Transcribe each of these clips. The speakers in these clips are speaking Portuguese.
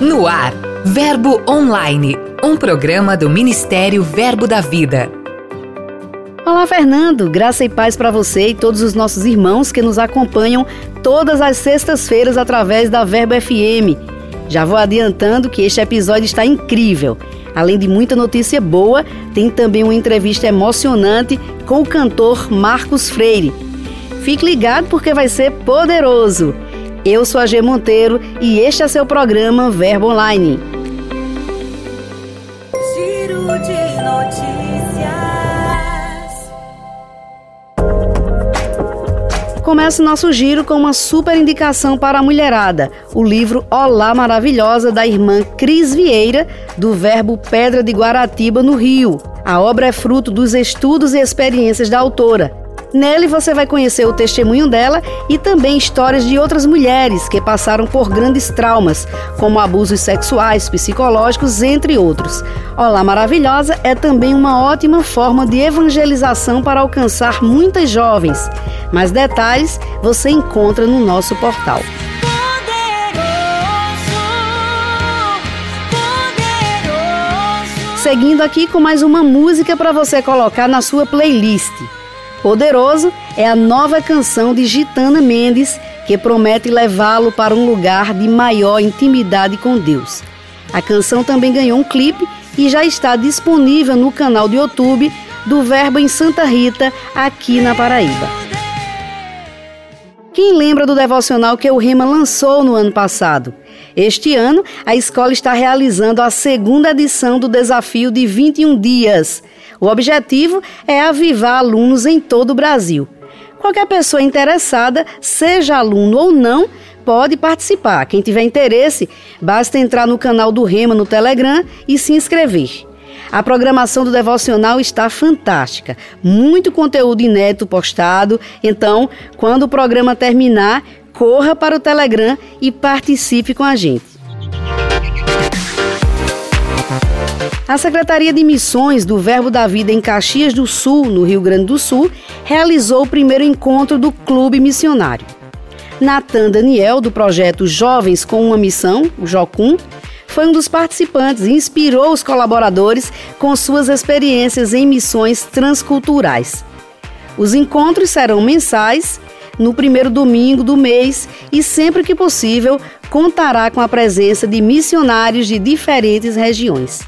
No ar, Verbo Online, um programa do Ministério Verbo da Vida. Olá, Fernando. Graça e paz para você e todos os nossos irmãos que nos acompanham todas as sextas-feiras através da Verbo FM. Já vou adiantando que este episódio está incrível. Além de muita notícia boa, tem também uma entrevista emocionante com o cantor Marcos Freire. Fique ligado porque vai ser poderoso. Eu sou a G Monteiro e este é seu programa Verbo Online. Giro de notícias. Começa o nosso giro com uma super indicação para a mulherada, o livro Olá Maravilhosa da irmã Cris Vieira, do Verbo Pedra de Guaratiba, no Rio. A obra é fruto dos estudos e experiências da autora Nele você vai conhecer o testemunho dela e também histórias de outras mulheres que passaram por grandes traumas, como abusos sexuais, psicológicos, entre outros. Olá Maravilhosa é também uma ótima forma de evangelização para alcançar muitas jovens. Mais detalhes você encontra no nosso portal. Seguindo aqui com mais uma música para você colocar na sua playlist. Poderoso é a nova canção de Gitana Mendes que promete levá-lo para um lugar de maior intimidade com Deus. A canção também ganhou um clipe e já está disponível no canal do YouTube do Verbo em Santa Rita, aqui na Paraíba. Quem lembra do devocional que o Rema lançou no ano passado? Este ano, a escola está realizando a segunda edição do desafio de 21 dias. O objetivo é avivar alunos em todo o Brasil. Qualquer pessoa interessada, seja aluno ou não, pode participar. Quem tiver interesse, basta entrar no canal do Rema no Telegram e se inscrever. A programação do devocional está fantástica, muito conteúdo inédito postado. Então, quando o programa terminar, corra para o Telegram e participe com a gente. A Secretaria de Missões do Verbo da Vida em Caxias do Sul, no Rio Grande do Sul, realizou o primeiro encontro do Clube Missionário. Natan Daniel, do projeto Jovens com uma Missão, o JOCUM, foi um dos participantes e inspirou os colaboradores com suas experiências em missões transculturais. Os encontros serão mensais, no primeiro domingo do mês e, sempre que possível, contará com a presença de missionários de diferentes regiões.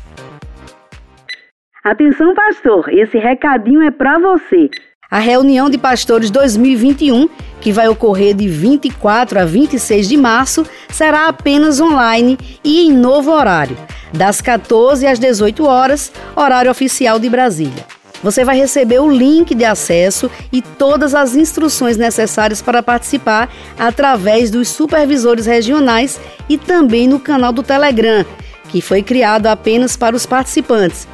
Atenção, pastor, esse recadinho é para você. A reunião de pastores 2021, que vai ocorrer de 24 a 26 de março, será apenas online e em novo horário, das 14 às 18 horas, horário oficial de Brasília. Você vai receber o link de acesso e todas as instruções necessárias para participar através dos supervisores regionais e também no canal do Telegram, que foi criado apenas para os participantes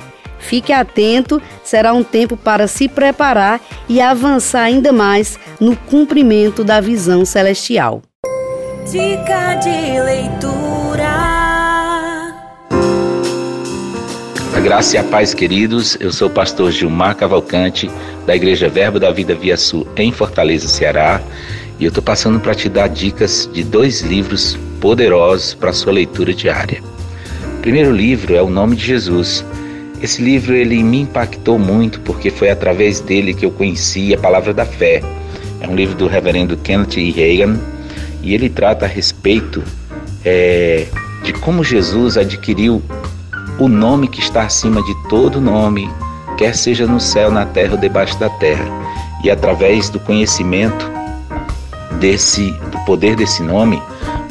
Fique atento, será um tempo para se preparar e avançar ainda mais no cumprimento da visão celestial. Dica de leitura. A graça e a paz, queridos. Eu sou o pastor Gilmar Cavalcante, da Igreja Verbo da Vida Via Sul, em Fortaleza, Ceará. E eu estou passando para te dar dicas de dois livros poderosos para sua leitura diária. O primeiro livro é O Nome de Jesus esse livro ele me impactou muito porque foi através dele que eu conheci a palavra da fé. É um livro do reverendo Kenneth E. Reagan e ele trata a respeito é, de como Jesus adquiriu o nome que está acima de todo nome, quer seja no céu, na terra ou debaixo da terra. E através do conhecimento desse, do poder desse nome,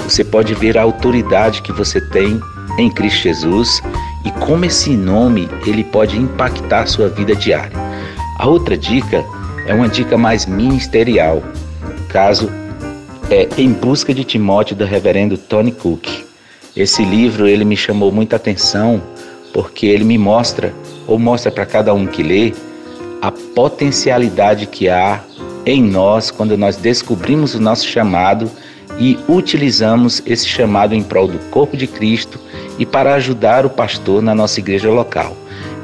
você pode ver a autoridade que você tem em Cristo Jesus e como esse nome ele pode impactar a sua vida diária. A outra dica é uma dica mais ministerial, caso é Em Busca de Timóteo do reverendo Tony Cook. Esse livro ele me chamou muita atenção porque ele me mostra ou mostra para cada um que lê a potencialidade que há em nós quando nós descobrimos o nosso chamado e utilizamos esse chamado em prol do corpo de Cristo e para ajudar o pastor na nossa igreja local.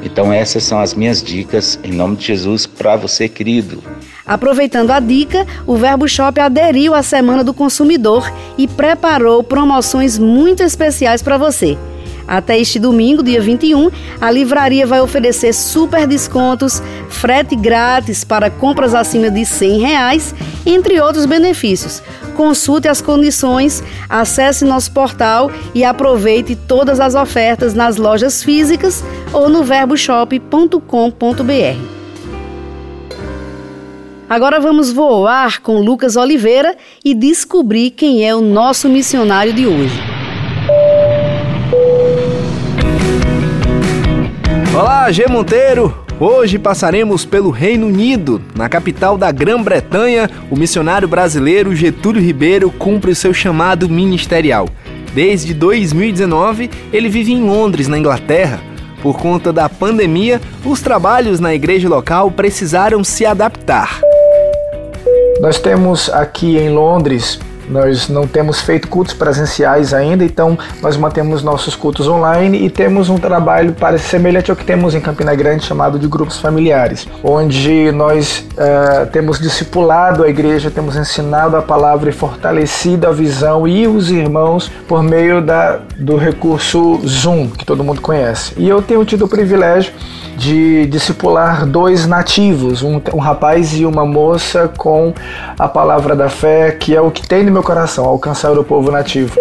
Então, essas são as minhas dicas em nome de Jesus para você, querido. Aproveitando a dica, o Verbo Shop aderiu à Semana do Consumidor e preparou promoções muito especiais para você. Até este domingo, dia 21, a livraria vai oferecer super descontos, frete grátis para compras acima de 100 reais, entre outros benefícios. Consulte as condições, acesse nosso portal e aproveite todas as ofertas nas lojas físicas ou no verboshop.com.br. Agora vamos voar com Lucas Oliveira e descobrir quem é o nosso missionário de hoje. Olá, G Monteiro! Hoje passaremos pelo Reino Unido. Na capital da Grã-Bretanha, o missionário brasileiro Getúlio Ribeiro cumpre o seu chamado ministerial. Desde 2019, ele vive em Londres, na Inglaterra. Por conta da pandemia, os trabalhos na igreja local precisaram se adaptar. Nós temos aqui em Londres nós não temos feito cultos presenciais ainda, então nós mantemos nossos cultos online e temos um trabalho parece semelhante ao que temos em Campina Grande, chamado de grupos familiares, onde nós uh, temos discipulado a igreja, temos ensinado a palavra e fortalecido a visão e os irmãos por meio da, do recurso Zoom, que todo mundo conhece. E eu tenho tido o privilégio de discipular dois nativos, um, um rapaz e uma moça com a palavra da fé, que é o que tem no meu coração, alcançar o povo nativo.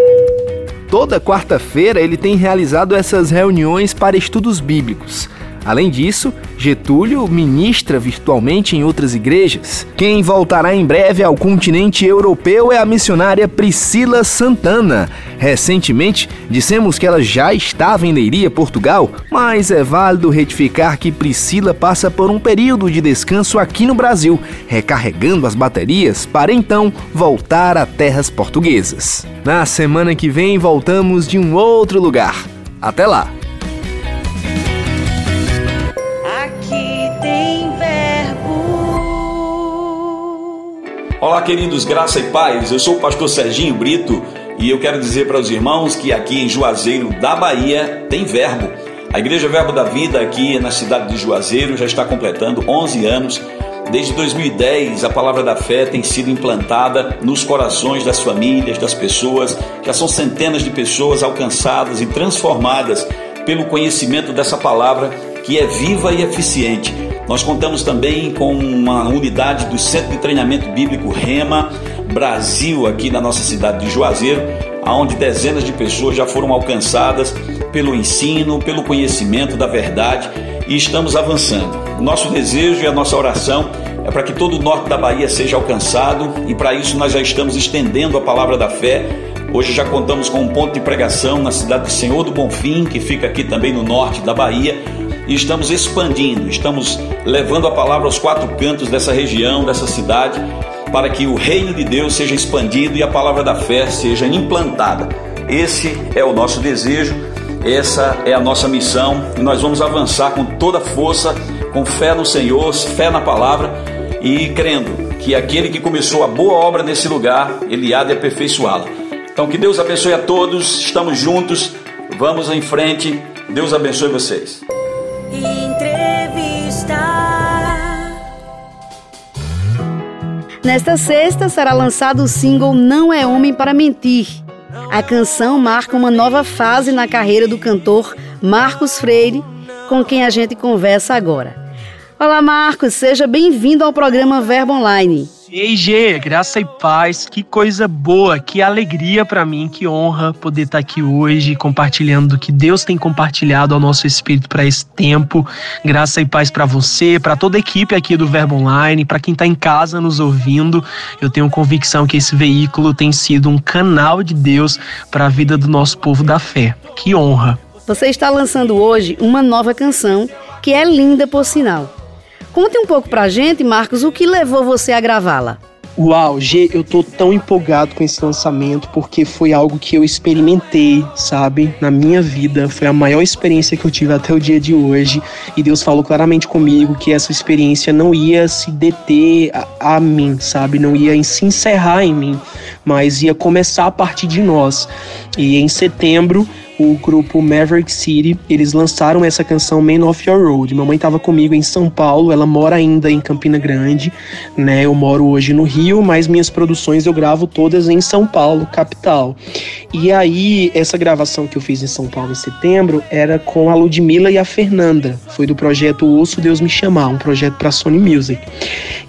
Toda quarta-feira ele tem realizado essas reuniões para estudos bíblicos. Além disso, Getúlio ministra virtualmente em outras igrejas. Quem voltará em breve ao continente europeu é a missionária Priscila Santana. Recentemente, dissemos que ela já estava em Leiria, Portugal, mas é válido retificar que Priscila passa por um período de descanso aqui no Brasil, recarregando as baterias para então voltar a terras portuguesas. Na semana que vem, voltamos de um outro lugar. Até lá! Olá, queridos, graça e paz. Eu sou o pastor Serginho Brito e eu quero dizer para os irmãos que aqui em Juazeiro da Bahia tem verbo. A Igreja Verbo da Vida aqui na cidade de Juazeiro já está completando 11 anos. Desde 2010, a palavra da fé tem sido implantada nos corações das famílias, das pessoas. Já são centenas de pessoas alcançadas e transformadas pelo conhecimento dessa palavra que é viva e eficiente nós contamos também com uma unidade do Centro de Treinamento Bíblico Rema Brasil, aqui na nossa cidade de Juazeiro, onde dezenas de pessoas já foram alcançadas pelo ensino, pelo conhecimento da verdade e estamos avançando. Nosso desejo e a nossa oração é para que todo o norte da Bahia seja alcançado e para isso nós já estamos estendendo a palavra da fé. Hoje já contamos com um ponto de pregação na cidade de Senhor do Bonfim, que fica aqui também no norte da Bahia, e estamos expandindo, estamos levando a palavra aos quatro cantos dessa região, dessa cidade, para que o reino de Deus seja expandido e a palavra da fé seja implantada. Esse é o nosso desejo, essa é a nossa missão e nós vamos avançar com toda força, com fé no Senhor, fé na palavra e crendo que aquele que começou a boa obra nesse lugar, ele há de aperfeiçoá-la. Então que Deus abençoe a todos, estamos juntos, vamos em frente. Deus abençoe vocês. Nesta sexta será lançado o single Não é Homem para Mentir. A canção marca uma nova fase na carreira do cantor Marcos Freire, com quem a gente conversa agora. Olá, Marcos, seja bem-vindo ao programa Verbo Online. Ei, G, graça e paz, que coisa boa, que alegria para mim, que honra poder estar tá aqui hoje compartilhando do que Deus tem compartilhado ao nosso espírito para esse tempo. Graça e paz para você, para toda a equipe aqui do Verbo Online, para quem está em casa nos ouvindo. Eu tenho convicção que esse veículo tem sido um canal de Deus para a vida do nosso povo da fé. Que honra. Você está lançando hoje uma nova canção que é linda por sinal. Conte um pouco pra gente, Marcos, o que levou você a gravá-la. Uau, G, eu tô tão empolgado com esse lançamento porque foi algo que eu experimentei, sabe, na minha vida. Foi a maior experiência que eu tive até o dia de hoje. E Deus falou claramente comigo que essa experiência não ia se deter a, a mim, sabe, não ia se encerrar em mim, mas ia começar a partir de nós. E em setembro, o grupo Maverick City, eles lançaram essa canção Man of Your Road. Minha mãe estava comigo em São Paulo, ela mora ainda em Campina Grande, né? Eu moro hoje no Rio, mas minhas produções eu gravo todas em São Paulo, capital. E aí, essa gravação que eu fiz em São Paulo em setembro era com a Ludmilla e a Fernanda. Foi do projeto Ouço Deus Me Chamar, um projeto para Sony Music.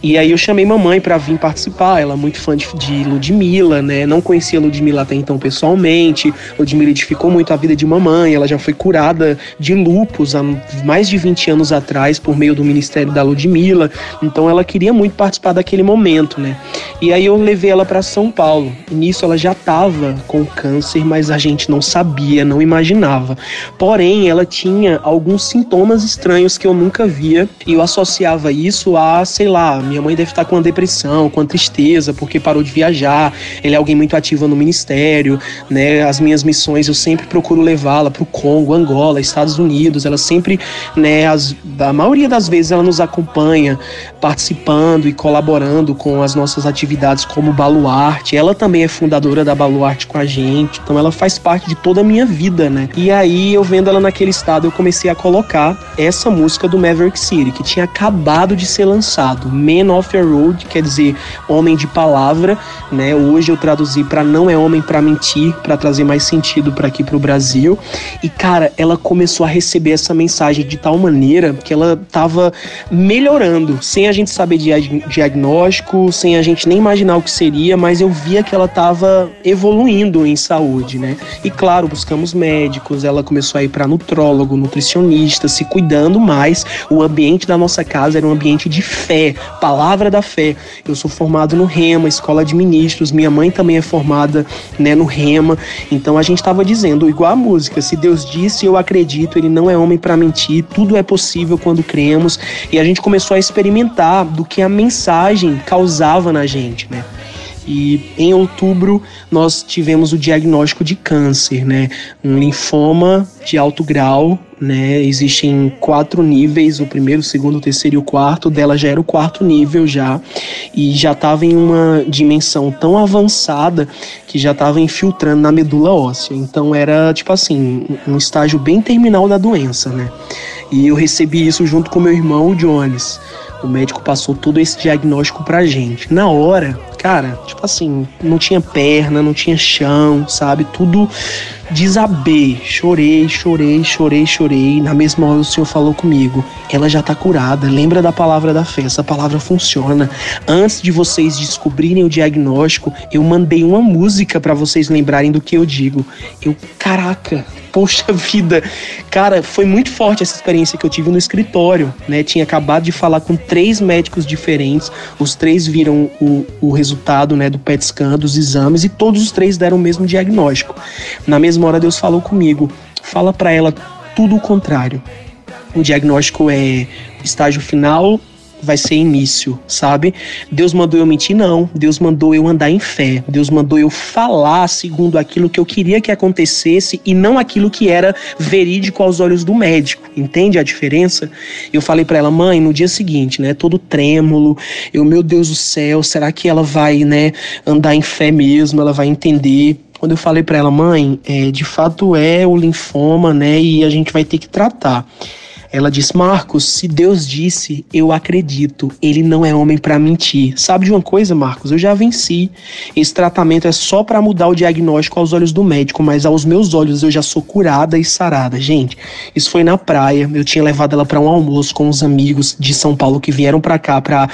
E aí eu chamei mamãe para vir participar, ela é muito fã de, de Ludmilla, né? Não conhecia Ludmilla até então pessoalmente. Ludmilla edificou muito a vida de mamãe, ela já foi curada de lupus há mais de 20 anos atrás por meio do ministério da Ludmilla. Então ela queria muito participar daquele momento, né? E aí eu levei ela para São Paulo. E nisso ela já estava com câncer, mas a gente não sabia, não imaginava. Porém, ela tinha alguns sintomas estranhos que eu nunca via e eu associava isso a, sei lá, minha mãe deve estar com uma depressão, com uma tristeza porque parou de viajar. Ele é alguém muito ativo no ministério, né? As minhas missões eu sempre procuro levá-la para o Congo, Angola, Estados Unidos. Ela sempre, né, as, a maioria das vezes ela nos acompanha, participando e colaborando com as nossas atividades como Baluarte. Ela também é fundadora da Baluarte com a gente, então ela faz parte de toda a minha vida, né? E aí eu vendo ela naquele estado, eu comecei a colocar essa música do Maverick City, que tinha acabado de ser lançado, Man of Your Road, quer dizer, homem de palavra, né? Hoje eu traduzi para não é homem para mentir, para trazer mais sentido para aqui pro Brasil. E cara, ela começou a receber essa mensagem de tal maneira que ela tava melhorando, sem a gente saber de diagnóstico, sem a gente nem imaginar o que seria, mas eu via que ela tava evoluindo em saúde, né? E claro, buscamos médicos, ela começou a ir para nutrólogo, nutricionista, se cuidando mais. O ambiente da nossa casa era um ambiente de fé, palavra da fé. Eu sou formado no Rema, escola de ministros, minha mãe também é formada, né, no Rema. Então a gente estava dizendo, igual a música, se Deus disse, eu acredito, ele não é homem para mentir, tudo é possível quando cremos. E a gente começou a experimentar do que a mensagem causava na gente, né? E em outubro nós tivemos o diagnóstico de câncer, né? Um linfoma de alto grau, né? Existem quatro níveis, o primeiro, o segundo, o terceiro e o quarto. Dela já era o quarto nível já e já estava em uma dimensão tão avançada que já estava infiltrando na medula óssea. Então era tipo assim, um estágio bem terminal da doença, né? E eu recebi isso junto com meu irmão, o Jones. O médico passou todo esse diagnóstico pra gente. Na hora, cara, tipo assim, não tinha perna, não tinha chão, sabe? Tudo desabei. Chorei, chorei, chorei, chorei. Na mesma hora o Senhor falou comigo: ela já tá curada. Lembra da palavra da fé, essa palavra funciona. Antes de vocês descobrirem o diagnóstico, eu mandei uma música para vocês lembrarem do que eu digo. Eu, caraca, poxa vida. Cara, foi muito forte essa experiência que eu tive no escritório, né? Tinha acabado de falar com três médicos diferentes, os três viram o, o resultado, né, do PET scan, dos exames, e todos os três deram o mesmo diagnóstico. Na mesma hora, Deus falou comigo: fala para ela tudo o contrário. O diagnóstico é estágio final vai ser início, sabe? Deus mandou eu mentir? Não. Deus mandou eu andar em fé. Deus mandou eu falar segundo aquilo que eu queria que acontecesse e não aquilo que era verídico aos olhos do médico. Entende a diferença? Eu falei para ela, mãe, no dia seguinte, né, todo trêmulo, eu, meu Deus do céu, será que ela vai, né, andar em fé mesmo? Ela vai entender? Quando eu falei para ela, mãe, é, de fato é o linfoma, né, e a gente vai ter que tratar. Ela diz: Marcos, se Deus disse, eu acredito. Ele não é homem para mentir. Sabe de uma coisa, Marcos? Eu já venci. Esse tratamento é só para mudar o diagnóstico aos olhos do médico, mas aos meus olhos eu já sou curada e sarada. Gente, isso foi na praia. Eu tinha levado ela para um almoço com os amigos de São Paulo que vieram para cá para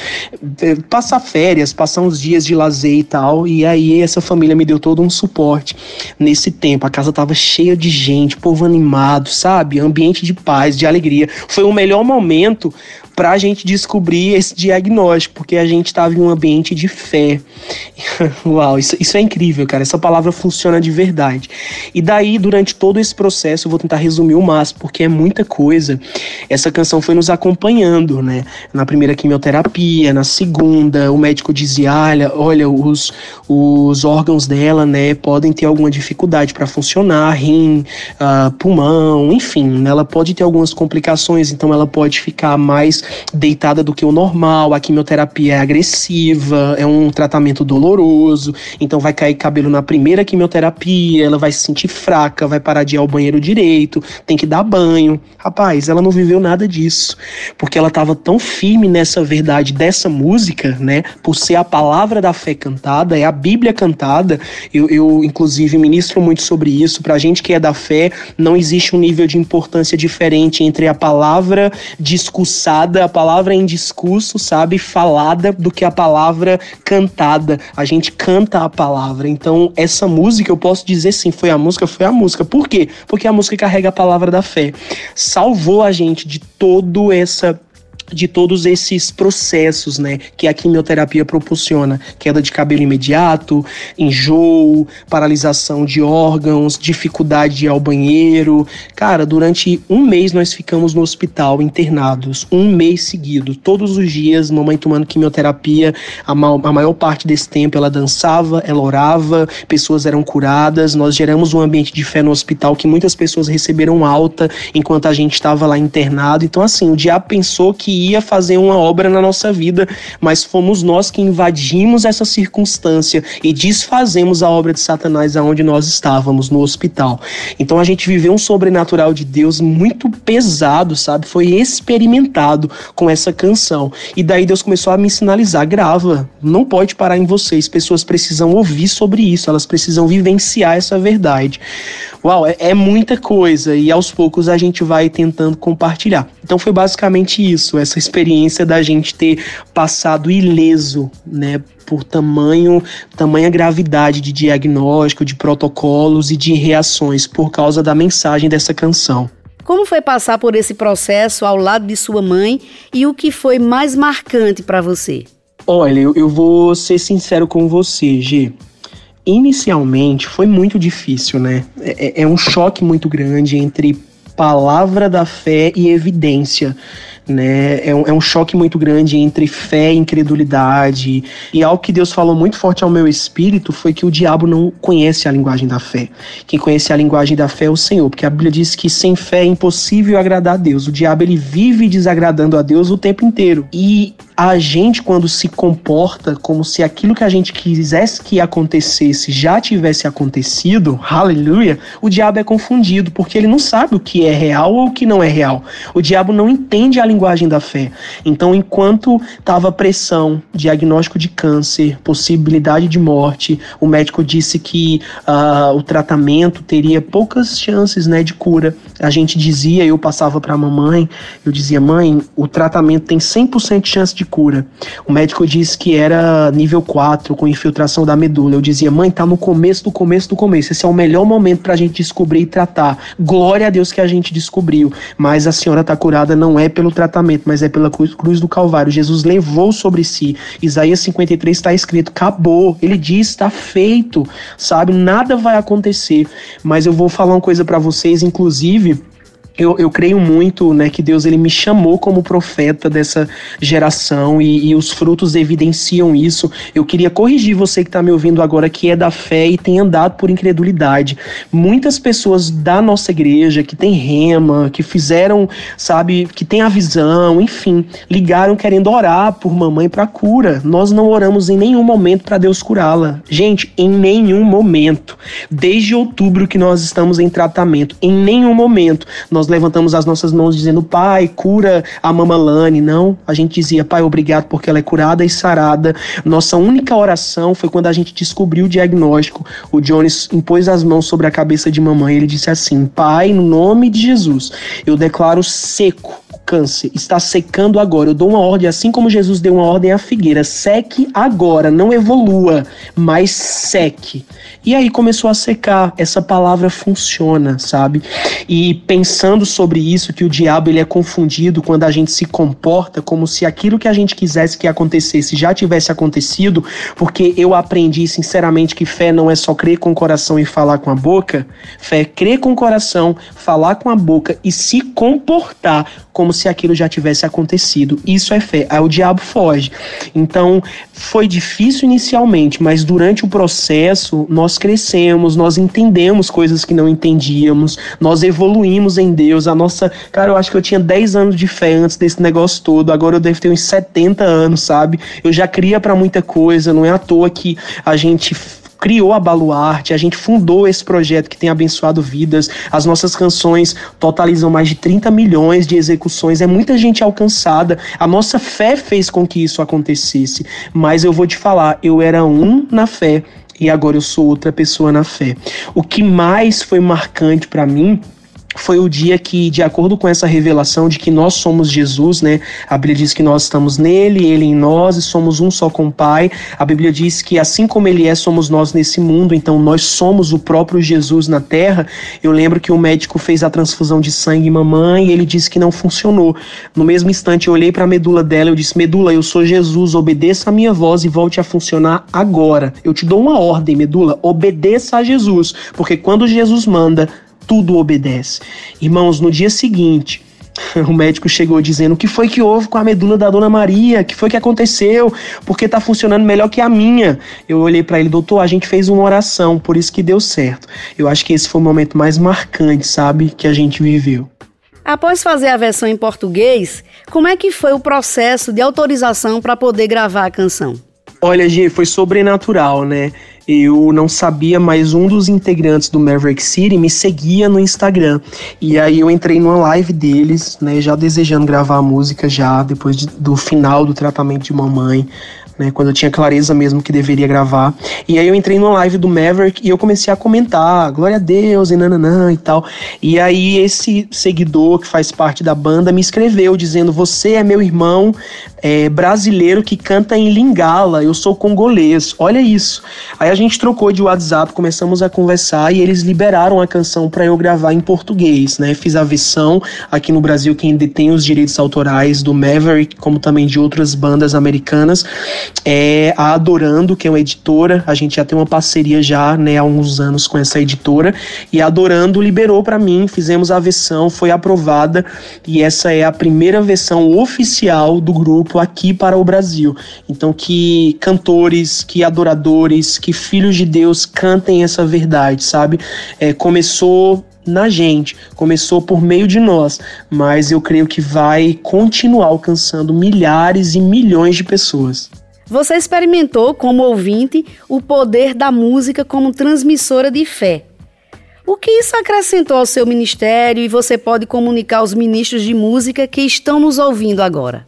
eh, passar férias, passar uns dias de lazer e tal. E aí essa família me deu todo um suporte nesse tempo. A casa tava cheia de gente, povo animado, sabe? Ambiente de paz, de alegria foi o melhor momento para a gente descobrir esse diagnóstico, porque a gente estava em um ambiente de fé. Uau, isso, isso é incrível, cara. Essa palavra funciona de verdade. E daí, durante todo esse processo, eu vou tentar resumir o máximo, porque é muita coisa. Essa canção foi nos acompanhando, né? Na primeira quimioterapia, na segunda, o médico dizia: olha, olha os, os órgãos dela, né, podem ter alguma dificuldade para funcionar, rim, uh, pulmão, enfim, ela pode ter algumas complicações, então ela pode ficar mais deitada do que o normal, a quimioterapia é agressiva, é um tratamento doloroso, então vai cair cabelo na primeira quimioterapia, ela vai se sentir fraca, vai parar de ir ao banheiro direito, tem que dar banho. Rapaz, ela não viveu nada disso, porque ela estava tão firme nessa verdade dessa música, né, por ser a palavra da fé cantada, é a Bíblia cantada. Eu, eu inclusive, ministro muito sobre isso. Pra gente que é da fé, não existe um nível de importância diferente entre a palavra discursada, a palavra em discurso, sabe, falada, do que a palavra cantada. A gente canta a palavra. Então, essa música, eu posso dizer sim, foi a música, foi a música. Por quê? Porque a música carrega a palavra da fé. Salvou a gente de todo essa de todos esses processos, né, que a quimioterapia proporciona, queda de cabelo imediato, enjoo, paralisação de órgãos, dificuldade de ir ao banheiro. Cara, durante um mês nós ficamos no hospital internados, um mês seguido, todos os dias, mamãe tomando quimioterapia, a, ma a maior parte desse tempo ela dançava, ela orava, pessoas eram curadas, nós geramos um ambiente de fé no hospital que muitas pessoas receberam alta enquanto a gente estava lá internado. Então assim, o diabo pensou ia fazer uma obra na nossa vida, mas fomos nós que invadimos essa circunstância e desfazemos a obra de Satanás aonde nós estávamos, no hospital. Então a gente viveu um sobrenatural de Deus muito pesado, sabe? Foi experimentado com essa canção. E daí Deus começou a me sinalizar: grava, não pode parar em vocês. Pessoas precisam ouvir sobre isso, elas precisam vivenciar essa verdade. Uau, é, é muita coisa e aos poucos a gente vai tentando compartilhar. Então foi basicamente isso, essa experiência da gente ter passado ileso, né, por tamanho, tamanha gravidade de diagnóstico, de protocolos e de reações por causa da mensagem dessa canção. Como foi passar por esse processo ao lado de sua mãe e o que foi mais marcante para você? Olha, eu, eu vou ser sincero com você, G inicialmente foi muito difícil, né? É, é, um choque muito grande entre palavra da fé e evidência né? É um, é um choque muito grande entre fé e incredulidade. E algo que Deus falou muito forte ao meu espírito foi que o diabo não conhece a linguagem da fé. Quem conhece a linguagem da fé é o Senhor, porque a Bíblia diz que sem fé é impossível agradar a Deus. O diabo ele vive desagradando a Deus o tempo inteiro. E a gente, quando se comporta como se aquilo que a gente quisesse que acontecesse já tivesse acontecido, aleluia, o diabo é confundido, porque ele não sabe o que é real ou o que não é real. O diabo não entende a linguagem da fé. Então, enquanto estava pressão, diagnóstico de câncer, possibilidade de morte, o médico disse que uh, o tratamento teria poucas chances né, de cura. A gente dizia, eu passava para a mamãe, eu dizia, mãe, o tratamento tem 100% de chance de cura. O médico disse que era nível 4, com infiltração da medula. Eu dizia, mãe, tá no começo do começo do começo. Esse é o melhor momento para a gente descobrir e tratar. Glória a Deus que a gente descobriu. Mas a senhora tá curada não é pelo tratamento, mas é pela cruz, cruz do Calvário. Jesus levou sobre si. Isaías 53 está escrito: acabou. Ele diz: está feito. Sabe? Nada vai acontecer. Mas eu vou falar uma coisa para vocês, inclusive eu, eu creio muito né, que Deus ele me chamou como profeta dessa geração e, e os frutos evidenciam isso. Eu queria corrigir você que está me ouvindo agora que é da fé e tem andado por incredulidade. Muitas pessoas da nossa igreja que tem rema, que fizeram, sabe, que tem a visão, enfim, ligaram querendo orar por mamãe para cura. Nós não oramos em nenhum momento para Deus curá-la. Gente, em nenhum momento. Desde outubro que nós estamos em tratamento, em nenhum momento nós levantamos as nossas mãos dizendo, Pai, cura a Mamalane. Não, a gente dizia, Pai, obrigado porque ela é curada e sarada. Nossa única oração foi quando a gente descobriu o diagnóstico. O Jones impôs as mãos sobre a cabeça de mamãe. Ele disse assim: Pai, no nome de Jesus, eu declaro seco câncer está secando agora. Eu dou uma ordem, assim como Jesus deu uma ordem à figueira: seque agora, não evolua, mas seque. E aí começou a secar. Essa palavra funciona, sabe? E pensando sobre isso, que o diabo ele é confundido quando a gente se comporta como se aquilo que a gente quisesse que acontecesse já tivesse acontecido, porque eu aprendi sinceramente que fé não é só crer com o coração e falar com a boca. Fé é crer com o coração, falar com a boca e se comportar como se aquilo já tivesse acontecido. Isso é fé. Aí o diabo foge. Então, foi difícil inicialmente, mas durante o processo nós crescemos, nós entendemos coisas que não entendíamos, nós evoluímos em Deus. A nossa, cara, eu acho que eu tinha 10 anos de fé antes desse negócio todo, agora eu devo ter uns 70 anos, sabe? Eu já cria para muita coisa, não é à toa que a gente criou a Baluarte, a gente fundou esse projeto que tem abençoado vidas. As nossas canções totalizam mais de 30 milhões de execuções, é muita gente alcançada. A nossa fé fez com que isso acontecesse. Mas eu vou te falar, eu era um na fé e agora eu sou outra pessoa na fé. O que mais foi marcante para mim foi o dia que, de acordo com essa revelação de que nós somos Jesus, né? A Bíblia diz que nós estamos nele, ele em nós e somos um só com o Pai. A Bíblia diz que assim como ele é, somos nós nesse mundo, então nós somos o próprio Jesus na terra. Eu lembro que o médico fez a transfusão de sangue em mamãe e ele disse que não funcionou. No mesmo instante eu olhei para a medula dela, eu disse: "Medula, eu sou Jesus, obedeça a minha voz e volte a funcionar agora. Eu te dou uma ordem, medula, obedeça a Jesus, porque quando Jesus manda, tudo obedece. Irmãos, no dia seguinte, o médico chegou dizendo: O que foi que houve com a medula da dona Maria? O que foi que aconteceu? Porque tá funcionando melhor que a minha. Eu olhei para ele, doutor, a gente fez uma oração, por isso que deu certo. Eu acho que esse foi o momento mais marcante, sabe, que a gente viveu. Após fazer a versão em português, como é que foi o processo de autorização para poder gravar a canção? Olha, G, foi sobrenatural, né? Eu não sabia, mas um dos integrantes do Maverick City me seguia no Instagram. E aí eu entrei numa live deles, né, já desejando gravar a música já depois de, do final do tratamento de mamãe né? Quando eu tinha clareza mesmo que deveria gravar. E aí eu entrei numa live do Maverick e eu comecei a comentar, glória a Deus e nananã e tal. E aí esse seguidor que faz parte da banda me escreveu dizendo: Você é meu irmão é, brasileiro que canta em Lingala, eu sou congolês. Olha isso. Aí a gente trocou de WhatsApp, começamos a conversar e eles liberaram a canção para eu gravar em português, né? Fiz a versão aqui no Brasil, quem detém os direitos autorais do Maverick, como também de outras bandas americanas é a Adorando, que é uma editora. A gente já tem uma parceria já, né, há uns anos com essa editora. E a Adorando liberou para mim, fizemos a versão, foi aprovada e essa é a primeira versão oficial do grupo aqui para o Brasil. Então que cantores, que adoradores, que filhos de Deus cantem essa verdade, sabe? É, começou na gente, começou por meio de nós, mas eu creio que vai continuar alcançando milhares e milhões de pessoas. Você experimentou, como ouvinte, o poder da música como transmissora de fé. O que isso acrescentou ao seu ministério e você pode comunicar aos ministros de música que estão nos ouvindo agora?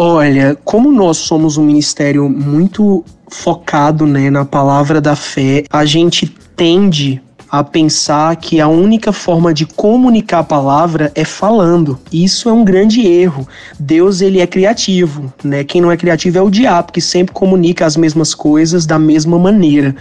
Olha, como nós somos um ministério muito focado né, na palavra da fé, a gente tende a pensar que a única forma de comunicar a palavra é falando. Isso é um grande erro. Deus ele é criativo, né? Quem não é criativo é o diabo, que sempre comunica as mesmas coisas da mesma maneira.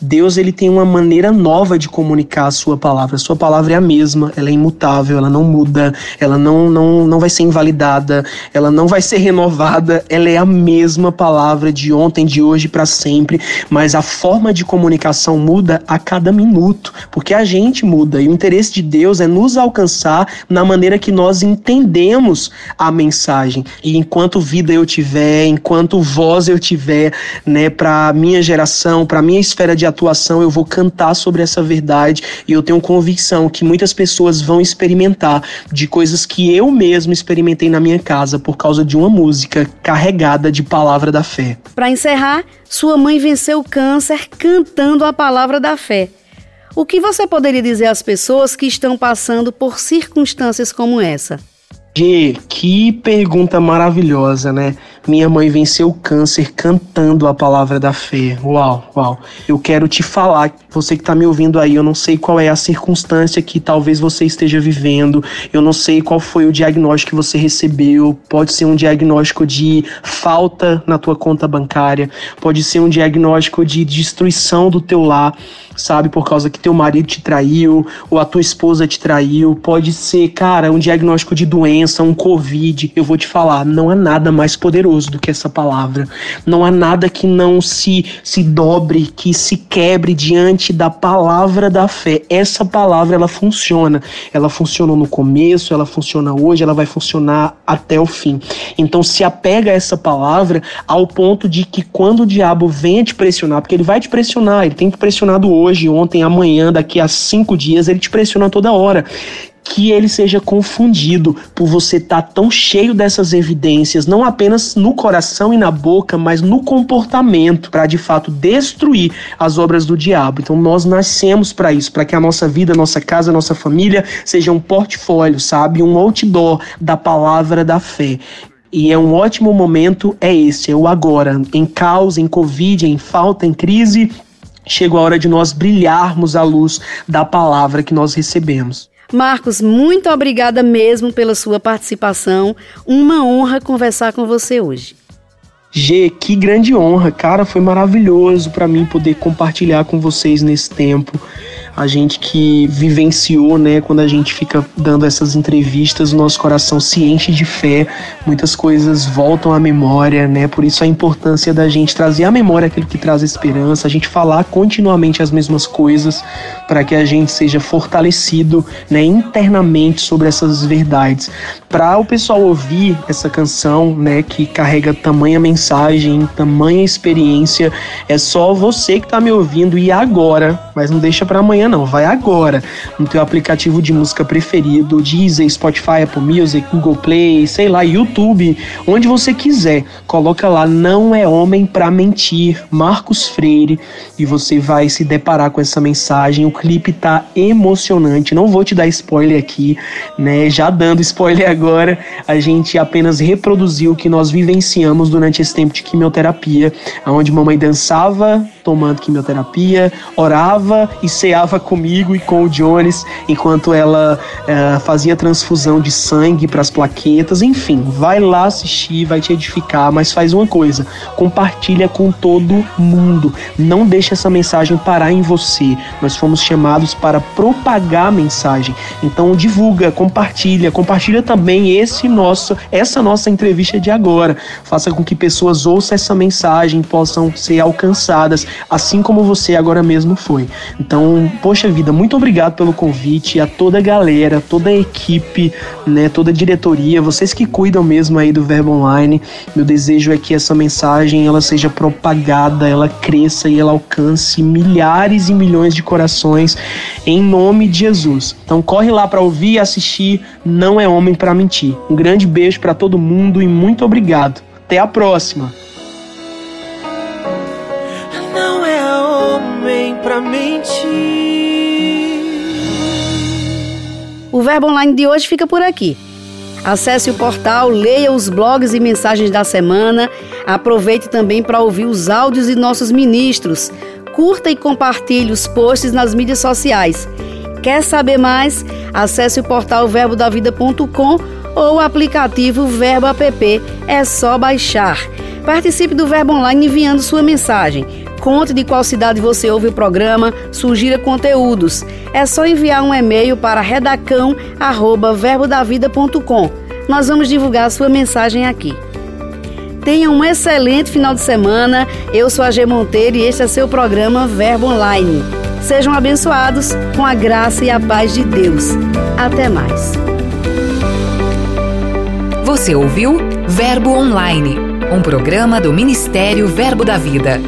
Deus ele tem uma maneira nova de comunicar a sua palavra. A sua palavra é a mesma, ela é imutável, ela não muda, ela não não, não vai ser invalidada, ela não vai ser renovada, ela é a mesma palavra de ontem, de hoje para sempre, mas a forma de comunicação muda a cada minuto porque a gente muda e o interesse de Deus é nos alcançar na maneira que nós entendemos a mensagem. E enquanto vida eu tiver, enquanto voz eu tiver, né, para minha geração, para minha esfera de atuação, eu vou cantar sobre essa verdade e eu tenho convicção que muitas pessoas vão experimentar de coisas que eu mesmo experimentei na minha casa por causa de uma música carregada de palavra da fé. Para encerrar, sua mãe venceu o câncer cantando a palavra da fé. O que você poderia dizer às pessoas que estão passando por circunstâncias como essa? Gê, que pergunta maravilhosa, né? Minha mãe venceu o câncer cantando a palavra da fé. Uau, uau. Eu quero te falar, você que tá me ouvindo aí, eu não sei qual é a circunstância que talvez você esteja vivendo, eu não sei qual foi o diagnóstico que você recebeu. Pode ser um diagnóstico de falta na tua conta bancária, pode ser um diagnóstico de destruição do teu lar. sabe, por causa que teu marido te traiu, ou a tua esposa te traiu, pode ser, cara, um diagnóstico de doença, um covid. Eu vou te falar, não há nada mais poderoso do que essa palavra. Não há nada que não se se dobre, que se quebre diante da palavra da fé. Essa palavra ela funciona. Ela funcionou no começo, ela funciona hoje, ela vai funcionar até o fim. Então se apega a essa palavra ao ponto de que quando o diabo venha te pressionar, porque ele vai te pressionar, ele tem te pressionado hoje, ontem, amanhã, daqui a cinco dias, ele te pressiona toda hora que ele seja confundido por você estar tá tão cheio dessas evidências, não apenas no coração e na boca, mas no comportamento, para de fato destruir as obras do diabo. Então nós nascemos para isso, para que a nossa vida, nossa casa, nossa família seja um portfólio, sabe? Um outdoor da palavra da fé. E é um ótimo momento, é esse, é o agora. Em caos, em Covid, em falta, em crise, chegou a hora de nós brilharmos a luz da palavra que nós recebemos. Marcos, muito obrigada mesmo pela sua participação. Uma honra conversar com você hoje. G, que grande honra, cara, foi maravilhoso para mim poder compartilhar com vocês nesse tempo a gente que vivenciou, né, quando a gente fica dando essas entrevistas, o nosso coração se enche de fé, muitas coisas voltam à memória, né? Por isso a importância da gente trazer à memória aquilo que traz esperança, a gente falar continuamente as mesmas coisas para que a gente seja fortalecido, né, internamente sobre essas verdades. Para o pessoal ouvir essa canção, né, que carrega tamanha mensagem, tamanha experiência, é só você que está me ouvindo e agora, mas não deixa para amanhã amanhã não, vai agora no teu aplicativo de música preferido, Deezer, Spotify, Apple Music, Google Play, sei lá, YouTube, onde você quiser. Coloca lá Não é homem para mentir, Marcos Freire, e você vai se deparar com essa mensagem. O clipe tá emocionante. Não vou te dar spoiler aqui, né? Já dando spoiler agora, a gente apenas reproduziu o que nós vivenciamos durante esse tempo de quimioterapia, onde mamãe dançava tomando quimioterapia, orava e ceava comigo e com o Jones enquanto ela uh, fazia transfusão de sangue para as plaquetas. Enfim, vai lá assistir, vai te edificar, mas faz uma coisa: compartilha com todo mundo. Não deixe essa mensagem parar em você. Nós fomos chamados para propagar a mensagem. Então divulga, compartilha, compartilha também esse nosso, essa nossa entrevista de agora. Faça com que pessoas ouçam essa mensagem, possam ser alcançadas assim como você agora mesmo foi. Então, poxa vida, muito obrigado pelo convite a toda a galera, toda a equipe, né, toda a diretoria, vocês que cuidam mesmo aí do Verbo Online. Meu desejo é que essa mensagem ela seja propagada, ela cresça e ela alcance milhares e milhões de corações em nome de Jesus. Então corre lá para ouvir e assistir, não é homem para mentir. Um grande beijo para todo mundo e muito obrigado. Até a próxima. Pra mentir. O Verbo Online de hoje fica por aqui. Acesse o portal, leia os blogs e mensagens da semana. Aproveite também para ouvir os áudios de nossos ministros. Curta e compartilhe os posts nas mídias sociais. Quer saber mais? Acesse o portal verbodavida.com ou o aplicativo Verbo App. É só baixar. Participe do Verbo Online enviando sua mensagem. Conte de qual cidade você ouve o programa, sugira conteúdos. É só enviar um e-mail para redacão@verbodavida.com. Nós vamos divulgar sua mensagem aqui. Tenha um excelente final de semana. Eu sou a G Monteiro e este é seu programa Verbo Online. Sejam abençoados com a graça e a paz de Deus. Até mais. Você ouviu Verbo Online, um programa do Ministério Verbo da Vida.